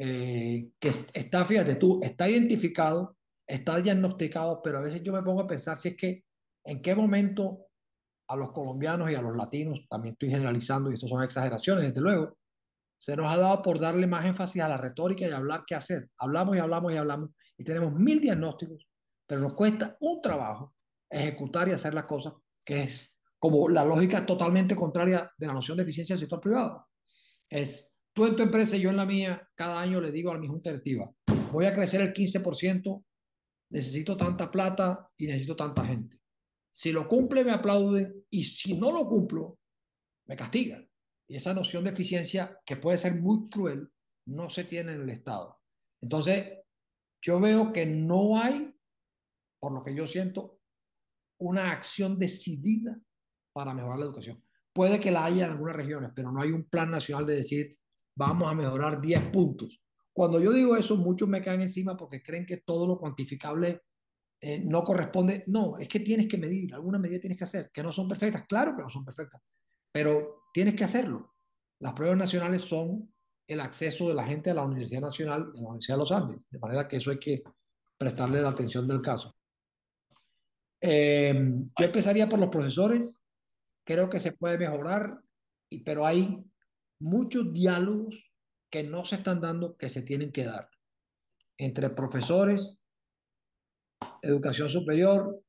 eh, que está, fíjate tú, está identificado, está diagnosticado, pero a veces yo me pongo a pensar si es que en qué momento a los colombianos y a los latinos, también estoy generalizando y esto son exageraciones, desde luego, se nos ha dado por darle más énfasis a la retórica y hablar qué hacer. Hablamos y hablamos y hablamos y tenemos mil diagnósticos, pero nos cuesta un trabajo ejecutar y hacer las cosas, que es como la lógica totalmente contraria de la noción de eficiencia del sector privado. Es tú en tu empresa y yo en la mía, cada año le digo a mi junta directiva, voy a crecer el 15%, necesito tanta plata y necesito tanta gente. Si lo cumple, me aplauden y si no lo cumplo, me castigan. Y esa noción de eficiencia, que puede ser muy cruel, no se tiene en el Estado. Entonces, yo veo que no hay, por lo que yo siento, una acción decidida para mejorar la educación. Puede que la haya en algunas regiones, pero no hay un plan nacional de decir, vamos a mejorar 10 puntos. Cuando yo digo eso, muchos me caen encima porque creen que todo lo cuantificable eh, no corresponde. No, es que tienes que medir, alguna medida tienes que hacer, que no son perfectas, claro que no son perfectas, pero tienes que hacerlo. Las pruebas nacionales son el acceso de la gente a la Universidad Nacional a la Universidad de los Andes, de manera que eso hay que prestarle la atención del caso. Eh, yo empezaría por los profesores, creo que se puede mejorar, y, pero hay muchos diálogos que no se están dando que se tienen que dar entre profesores, educación superior,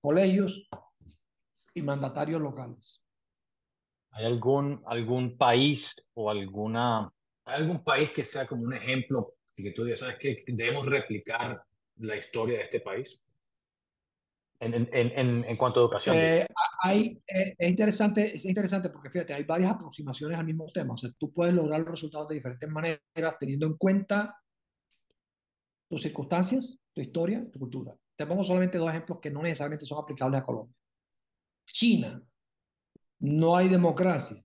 colegios y mandatarios locales. ¿Hay algún, algún país o alguna, ¿hay algún país que sea como un ejemplo que tú ya sabes que debemos replicar la historia de este país? En, en, en, cuanto a educación. Eh, hay, eh, es, interesante, es interesante porque fíjate, hay varias aproximaciones al mismo tema. O sea, tú puedes lograr los resultados de diferentes maneras teniendo en cuenta tus circunstancias, tu historia, tu cultura. Te pongo solamente dos ejemplos que no necesariamente son aplicables a Colombia. China, no hay democracia.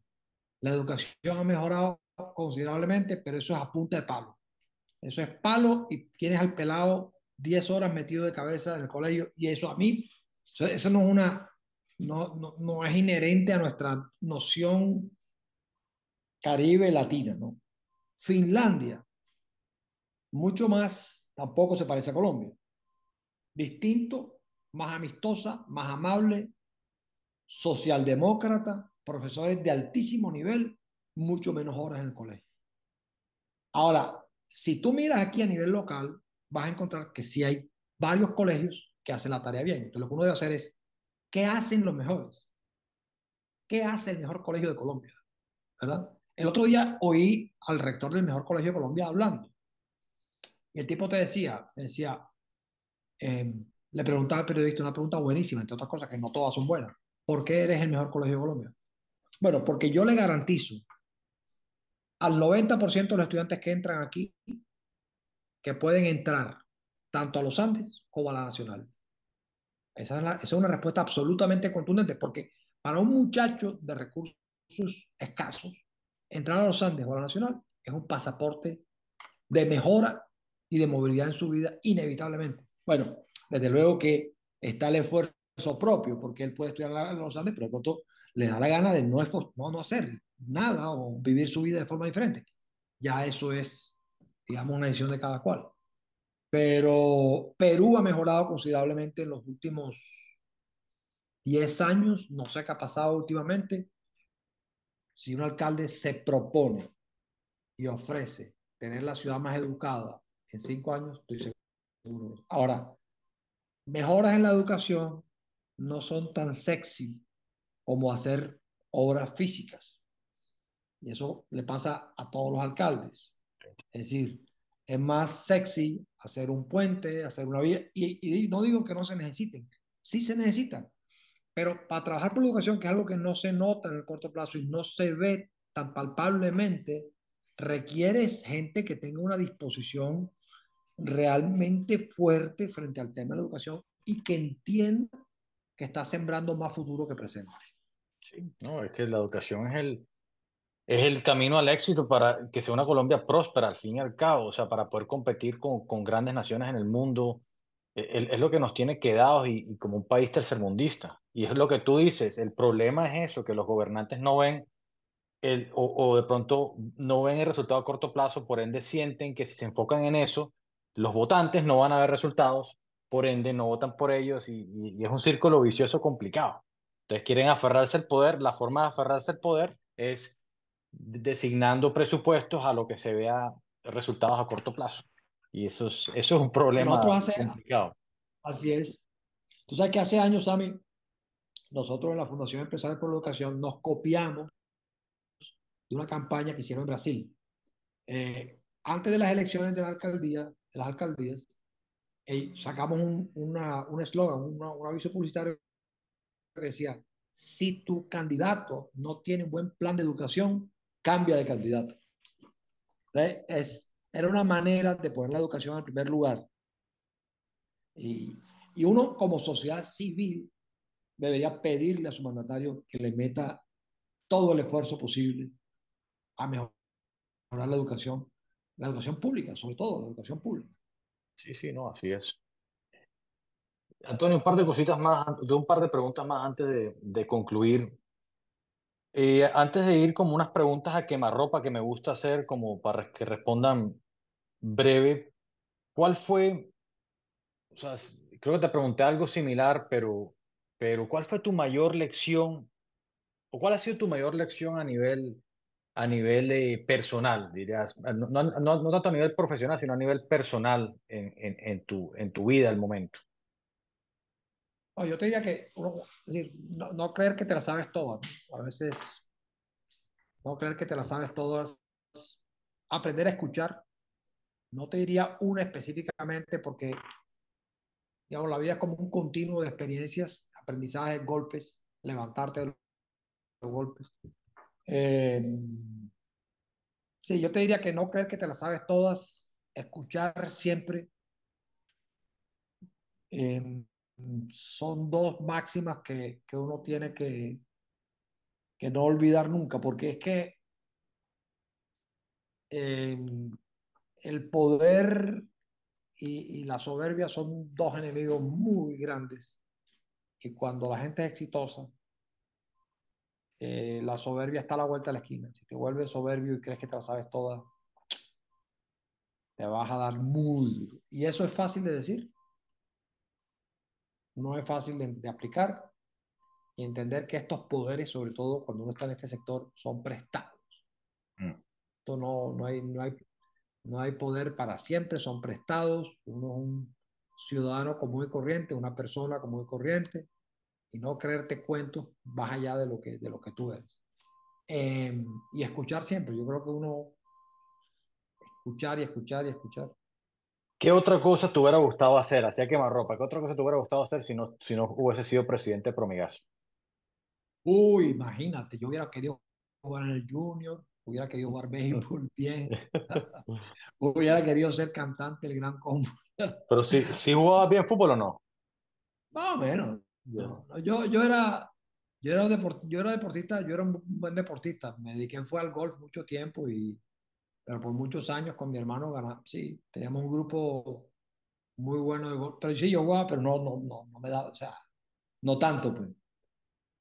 La educación ha mejorado considerablemente, pero eso es a punta de palo. Eso es palo y tienes al pelado 10 horas metido de cabeza en el colegio y eso a mí, eso no es una, no, no, no es inherente a nuestra noción caribe latina, ¿no? Finlandia, mucho más, tampoco se parece a Colombia. Distinto, más amistosa, más amable, socialdemócrata, profesores de altísimo nivel, mucho menos horas en el colegio. Ahora, si tú miras aquí a nivel local, vas a encontrar que sí hay varios colegios que hacen la tarea bien. Entonces, lo que uno debe hacer es, ¿qué hacen los mejores? ¿Qué hace el mejor colegio de Colombia? ¿Verdad? El otro día oí al rector del mejor colegio de Colombia hablando. Y el tipo te decía, decía, em, le preguntaba al periodista una pregunta buenísima, entre otras cosas, que no todas son buenas. ¿Por qué eres el mejor colegio de Colombia? Bueno, porque yo le garantizo al 90% de los estudiantes que entran aquí que pueden entrar tanto a los Andes como a la Nacional. Esa es, una respuesta absolutamente contundente, porque para un muchacho de recursos escasos, entrar a los Andes o a la Nacional es un pasaporte de mejora y de movilidad en su vida, inevitablemente. Bueno, desde luego que está el esfuerzo propio, porque él puede estudiar en los Andes, pero de pronto le da la gana de no, no, no hacer nada o vivir su vida de forma diferente. Ya eso es digamos, una decisión de cada cual. Pero Perú ha mejorado considerablemente en los últimos 10 años, no sé qué ha pasado últimamente. Si un alcalde se propone y ofrece tener la ciudad más educada en cinco años, estoy seguro. Ahora, mejoras en la educación no son tan sexy como hacer obras físicas. Y eso le pasa a todos los alcaldes. Es decir, es más sexy hacer un puente, hacer una vía, y, no digo que no se necesiten, sí se necesitan, pero para trabajar por la educación, que es algo que no se nota en el corto plazo y no se ve tan palpablemente, requiere gente que tenga una disposición realmente fuerte frente al tema de la educación y que entienda que está sembrando más futuro que presente. Sí, no, es que la educación es el, es el camino al éxito para que sea una Colombia próspera al fin y al cabo, o sea, para poder competir con, con grandes naciones en el mundo, es, es lo que nos tiene quedados y, y, como un país tercermundista. Y es lo que tú dices, el problema es eso, que los gobernantes no ven el, o, o de pronto no ven el resultado a corto plazo, por ende sienten que si se enfocan en eso, los votantes no van a ver resultados, por ende no votan por ellos y, y, y, es un círculo vicioso complicado. Entonces quieren aferrarse al poder, la forma de aferrarse al poder es designando presupuestos a lo que se vea resultados a corto plazo. Y eso es, eso es un problema hace, complicado. Así es. Tú sabes que hace años, Sammy, nosotros en la Fundación Empresarial por la Educación nos copiamos de una campaña que hicieron en Brasil. Eh, antes de las elecciones de la alcaldía, de las alcaldías, eh, sacamos un, una, un eslogan, un aviso publicitario que decía, si tu candidato no tiene un buen plan de educación, cambia de candidato. Es, era una manera de poner la educación en primer lugar. Y, y uno como sociedad civil debería pedirle a su mandatario que le meta todo el esfuerzo posible a mejorar la educación, la educación pública, sobre todo la educación pública. Sí, sí, no, así es. Antonio, un par de cositas más, un par de preguntas más antes de, de concluir. Eh, antes de ir como unas preguntas a quemarropa que me gusta hacer como para que respondan breve, ¿cuál fue, o sea, creo que te pregunté algo similar, pero, pero ¿cuál fue tu mayor lección o cuál ha sido tu mayor lección a nivel, a nivel eh, personal, dirías? No, no, no, no, tanto a nivel profesional, sino a nivel personal en, en tu, en tu vida al momento. No, yo te diría que no, no, creer que te la sabes todas. A veces, no creer que te la sabes todas. Aprender a escuchar. No te diría una específicamente porque, digamos, la vida es como un continuo de experiencias, aprendizajes, golpes, levantarte de los golpes. Eh, sí, yo te diría que no creer que te la sabes todas, escuchar siempre. Eh, son dos máximas que, que uno tiene que, que, no olvidar nunca, porque es que eh, el poder y, la soberbia son dos enemigos muy grandes. Y cuando la gente es exitosa, eh, la soberbia está a la vuelta de la esquina. Si te vuelves soberbio y crees que te la sabes toda, te vas a dar muy. Y eso es fácil de decir no es fácil de, de, aplicar y entender que estos poderes, sobre todo cuando uno está en este sector, son prestados. Mm. Esto no, no, hay, no, hay, no hay poder para siempre, son prestados. Uno es un ciudadano común y corriente, una persona común y corriente, y no creerte cuentos más allá de lo que, de lo que tú eres. Eh, y escuchar siempre, yo creo que uno escuchar y escuchar y escuchar. ¿Qué otra cosa te hubiera gustado hacer? Hacía quemarropa. ¿Qué otra cosa te hubiera gustado hacer si no, si no hubiese sido presidente de Promigas? Uy, imagínate, yo hubiera querido jugar en el Junior, hubiera querido jugar béisbol bien, hubiera querido ser cantante el Gran Combo. Pero si, si jugabas bien fútbol o no? Más o menos. No, yo, yo era, yo era, deport, yo era deportista, yo era un buen deportista. Me dediqué fue al golf mucho tiempo y pero por muchos años con mi hermano ganamos, sí, teníamos un grupo muy bueno de golf, pero sí, yo jugaba, pero no, no, no, no me da, o sea, no tanto, pues.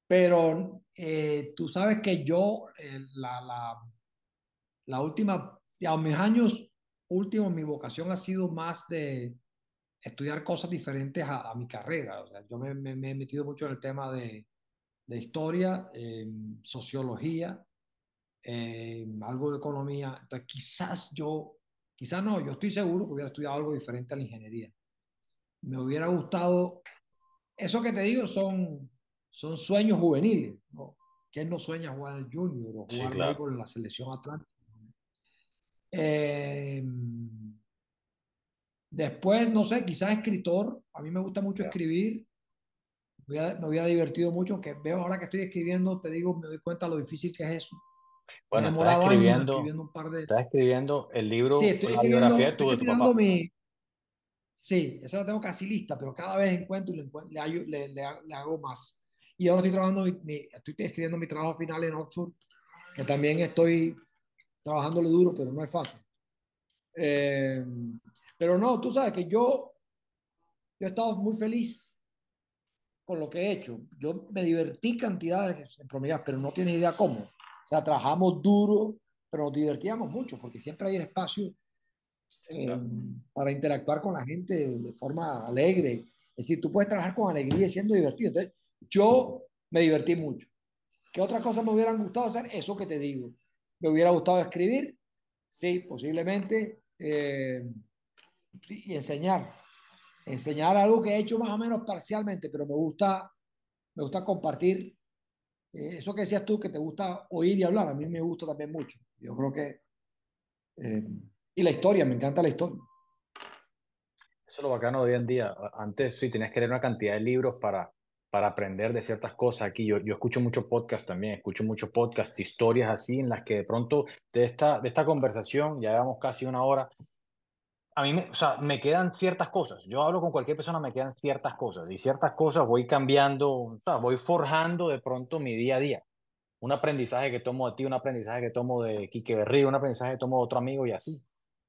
Pero eh, tú sabes que yo, eh, la, la, la última, a mis años últimos, mi vocación ha sido más de estudiar cosas diferentes a, a mi carrera. O sea, yo me, me, me, he metido mucho en el tema de, de historia, eh, sociología, eh, algo de economía. Entonces, quizás yo, quizás no, yo estoy seguro que hubiera estudiado algo diferente a la ingeniería. Me hubiera gustado, eso que te digo son, son sueños juveniles, ¿no? ¿Quién no sueña jugar al junior o jugar sí, claro. en la selección atlántica? Eh, después, no sé, quizás escritor. A mí me gusta mucho escribir. Me hubiera, me hubiera divertido mucho, que veo ahora que estoy escribiendo, te digo, me doy cuenta lo difícil que es eso. Bueno, estás escribiendo, escribiendo un par de... estás escribiendo el libro, sí, estoy la biografía de tu, de tu papá. Mi, Sí, esa la tengo casi lista, pero cada vez encuentro y le, le, le, hago más. Y ahora estoy trabajando, estoy escribiendo mi trabajo final en Oxford, que también estoy trabajándole duro, pero no es fácil. Eh, pero no, tú sabes que yo, yo he estado muy feliz con lo que he hecho. Yo me divertí cantidades en promedio, pero no tienes idea cómo. O sea, trabajamos duro, pero nos divertíamos mucho, porque siempre hay espacio eh, para interactuar con la gente de forma alegre. Es decir, tú puedes trabajar con alegría y siendo divertido. Entonces, yo me divertí mucho. ¿Qué otras cosas me hubieran gustado hacer? Eso que te digo. Me hubiera gustado escribir, sí, posiblemente, eh, y enseñar. Enseñar algo que he hecho más o menos parcialmente, pero me gusta, me gusta compartir. Eh, eso que decías tú, que te gusta oír y hablar, a mí me gusta también mucho. Yo creo que... Eh, y la historia, me encanta la historia. Eso es lo bacano de hoy en día. Antes sí tenías que leer una cantidad de libros para, para aprender de ciertas cosas. Aquí yo, yo escucho mucho podcast también, escucho mucho podcast, historias así en las que de pronto de esta, de esta conversación, ya llevamos casi una hora, a mí me, o sea, me quedan ciertas cosas. Yo hablo con cualquier persona, me quedan ciertas cosas y ciertas cosas voy cambiando, voy forjando de pronto mi día a día. Un aprendizaje que tomo de ti, un aprendizaje que tomo de Quique Berrío, un aprendizaje que tomo de otro amigo y así.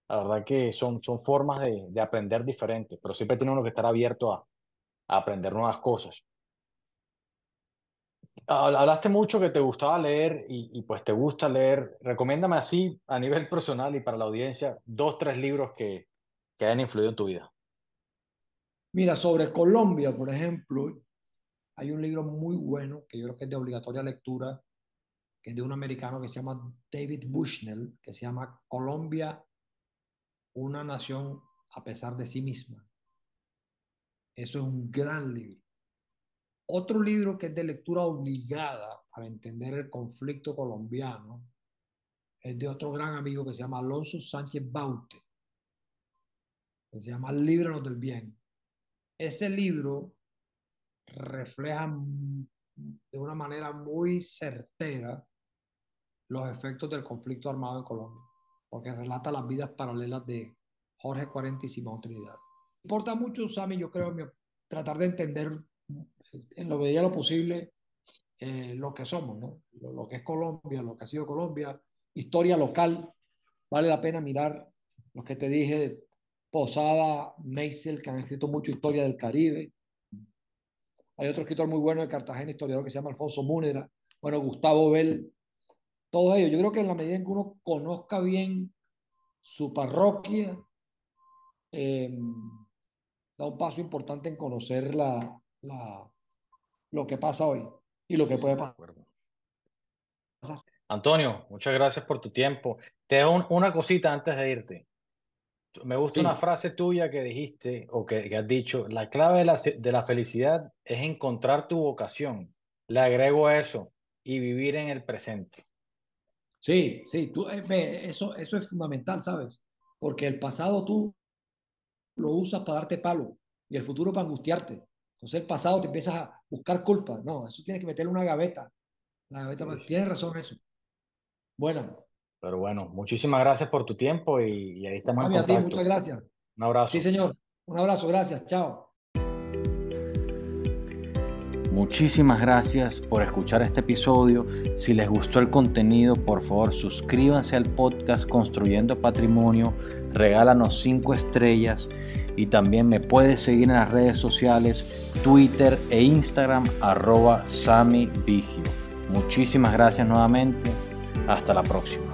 La verdad que son, son formas de, de aprender diferentes, pero siempre tiene uno que estar abierto a, a aprender nuevas cosas. Hablaste mucho que te gustaba leer y, y, pues te gusta leer. Recomiéndame así, a nivel personal y para la audiencia, dos, tres libros que, que hayan influido en tu vida. Mira, sobre Colombia, por ejemplo, hay un libro muy bueno que yo creo que es de obligatoria lectura, que es de un americano que se llama David Bushnell, que se llama Colombia, una nación a pesar de sí misma. Eso es un gran libro. Otro libro que es de lectura obligada para entender el conflicto colombiano es de otro gran amigo que se llama Alonso Sánchez Baute, que se llama Líbranos del Bien. Ese libro refleja de una manera muy certera los efectos del conflicto armado en Colombia, porque relata las vidas paralelas de Jorge 40 y Simón Trinidad. Importa mucho, Sammy, yo creo, tratar de entender en lo medida lo posible eh, lo que somos, ¿no? Lo, que es Colombia, lo que ha sido Colombia, historia local. Vale la pena mirar los que te dije, Posada, Meisel, que han escrito mucho historia del Caribe. Hay otro escritor muy bueno de Cartagena, historiador, que se llama Alfonso Múnera. Bueno, Gustavo Bell. Todos ellos. Yo creo que en la medida en que uno conozca bien su parroquia, eh, da un paso importante en conocer la, la, lo que pasa hoy y lo que puede pasar. Antonio, muchas gracias por tu tiempo. Te dejo una cosita antes de irte. Me gusta una frase tuya que dijiste o que, has dicho, la clave de la, de la, felicidad es encontrar tu vocación. Le agrego eso y vivir en el presente. Sí, sí, tú, eh, eso, eso es fundamental, ¿sabes? Porque el pasado tú lo usas para darte palo y el futuro para angustiarte. Entonces el pasado te empiezas a buscar culpa. No, eso tienes que meterle una gaveta. La gaveta, tienes razón eso. Bueno. Pero bueno, muchísimas gracias por tu tiempo y, ahí estamos en contacto. muchas gracias. Un abrazo. Sí, señor. Un abrazo, gracias. Chao. Muchísimas gracias por escuchar este episodio. Si les gustó el contenido, por favor suscríbanse al podcast Construyendo Patrimonio, regálanos 5 estrellas y también me puedes seguir en las redes sociales, Twitter e Instagram, arroba Sami Vigio. Muchísimas gracias nuevamente. Hasta la próxima.